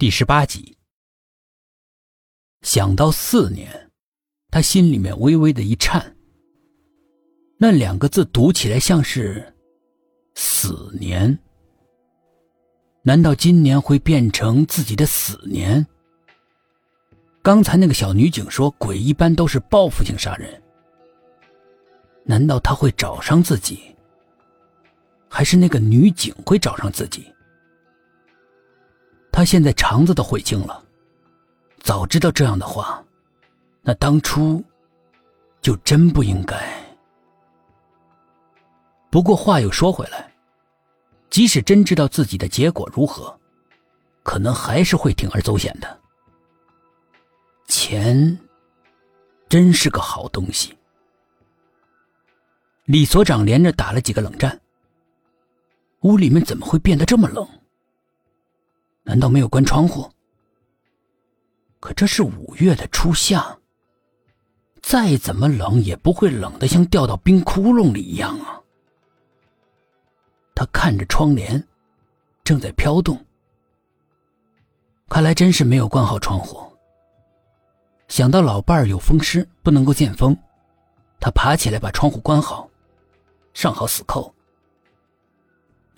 第十八集。想到四年，他心里面微微的一颤。那两个字读起来像是“死年”。难道今年会变成自己的死年？刚才那个小女警说，鬼一般都是报复性杀人。难道他会找上自己？还是那个女警会找上自己？他现在肠子都悔青了。早知道这样的话，那当初就真不应该。不过话又说回来，即使真知道自己的结果如何，可能还是会铤而走险的。钱真是个好东西。李所长连着打了几个冷战。屋里面怎么会变得这么冷？难道没有关窗户？可这是五月的初夏，再怎么冷也不会冷得像掉到冰窟窿里一样啊！他看着窗帘，正在飘动。看来真是没有关好窗户。想到老伴儿有风湿，不能够见风，他爬起来把窗户关好，上好死扣。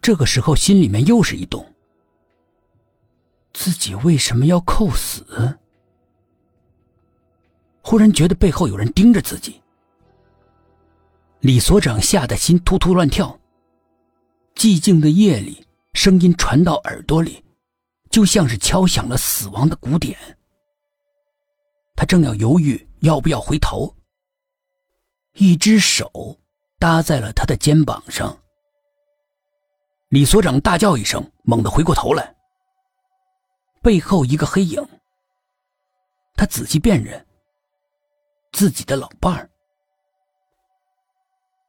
这个时候，心里面又是一动。自己为什么要扣死？忽然觉得背后有人盯着自己。李所长吓得心突突乱跳。寂静的夜里，声音传到耳朵里，就像是敲响了死亡的鼓点。他正要犹豫要不要回头，一只手搭在了他的肩膀上。李所长大叫一声，猛地回过头来。背后一个黑影。他仔细辨认，自己的老伴儿。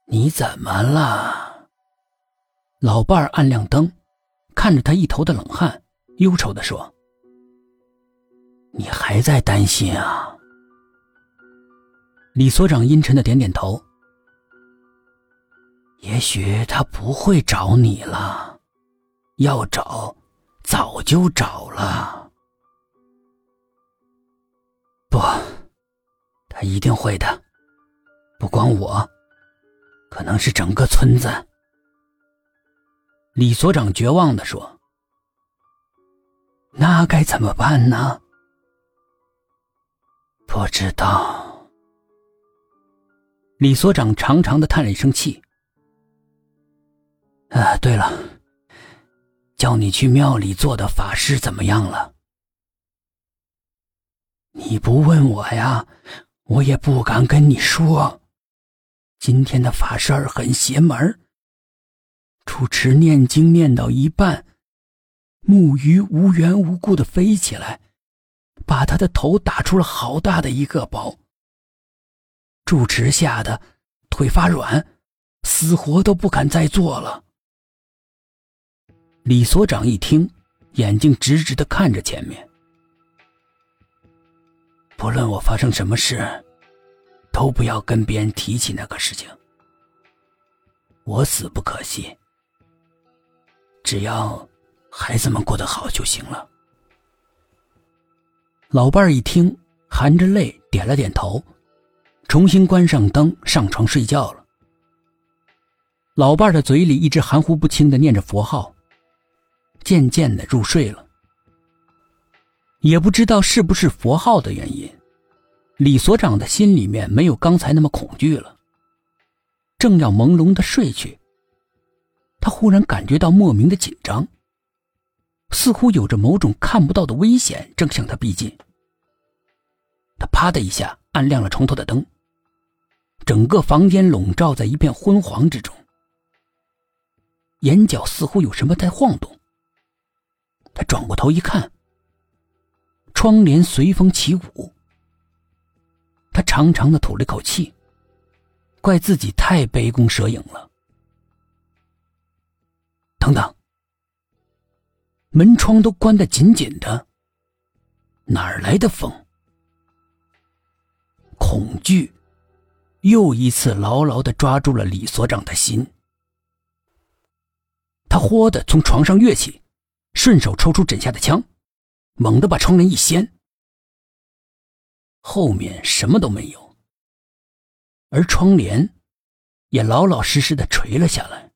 你怎么了？老伴儿暗亮灯，看着他一头的冷汗，忧愁的说：“你还在担心啊？”李所长阴沉的点点头。也许他不会找你了，要找，早就找了。不，他一定会的，不光我，可能是整个村子。李所长绝望的说：“那该怎么办呢？”不知道。李所长长长的叹了一声气。啊，对了，叫你去庙里做的法事怎么样了？你不问我呀，我也不敢跟你说。今天的法事儿很邪门主持念经念到一半，木鱼无缘无故的飞起来，把他的头打出了好大的一个包。主持吓得腿发软，死活都不敢再做了。李所长一听，眼睛直直的看着前面。不论我发生什么事，都不要跟别人提起那个事情。我死不可惜，只要孩子们过得好就行了。老伴儿一听，含着泪点了点头，重新关上灯，上床睡觉了。老伴儿的嘴里一直含糊不清的念着佛号。渐渐的入睡了，也不知道是不是佛号的原因，李所长的心里面没有刚才那么恐惧了。正要朦胧的睡去，他忽然感觉到莫名的紧张，似乎有着某种看不到的危险正向他逼近。他啪的一下按亮了床头的灯，整个房间笼罩在一片昏黄之中，眼角似乎有什么在晃动。他转过头一看，窗帘随风起舞。他长长的吐了一口气，怪自己太杯弓蛇影了。等等，门窗都关得紧紧的，哪儿来的风？恐惧又一次牢牢的抓住了李所长的心。他豁的从床上跃起。顺手抽出枕下的枪，猛地把窗帘一掀，后面什么都没有，而窗帘也老老实实的垂了下来。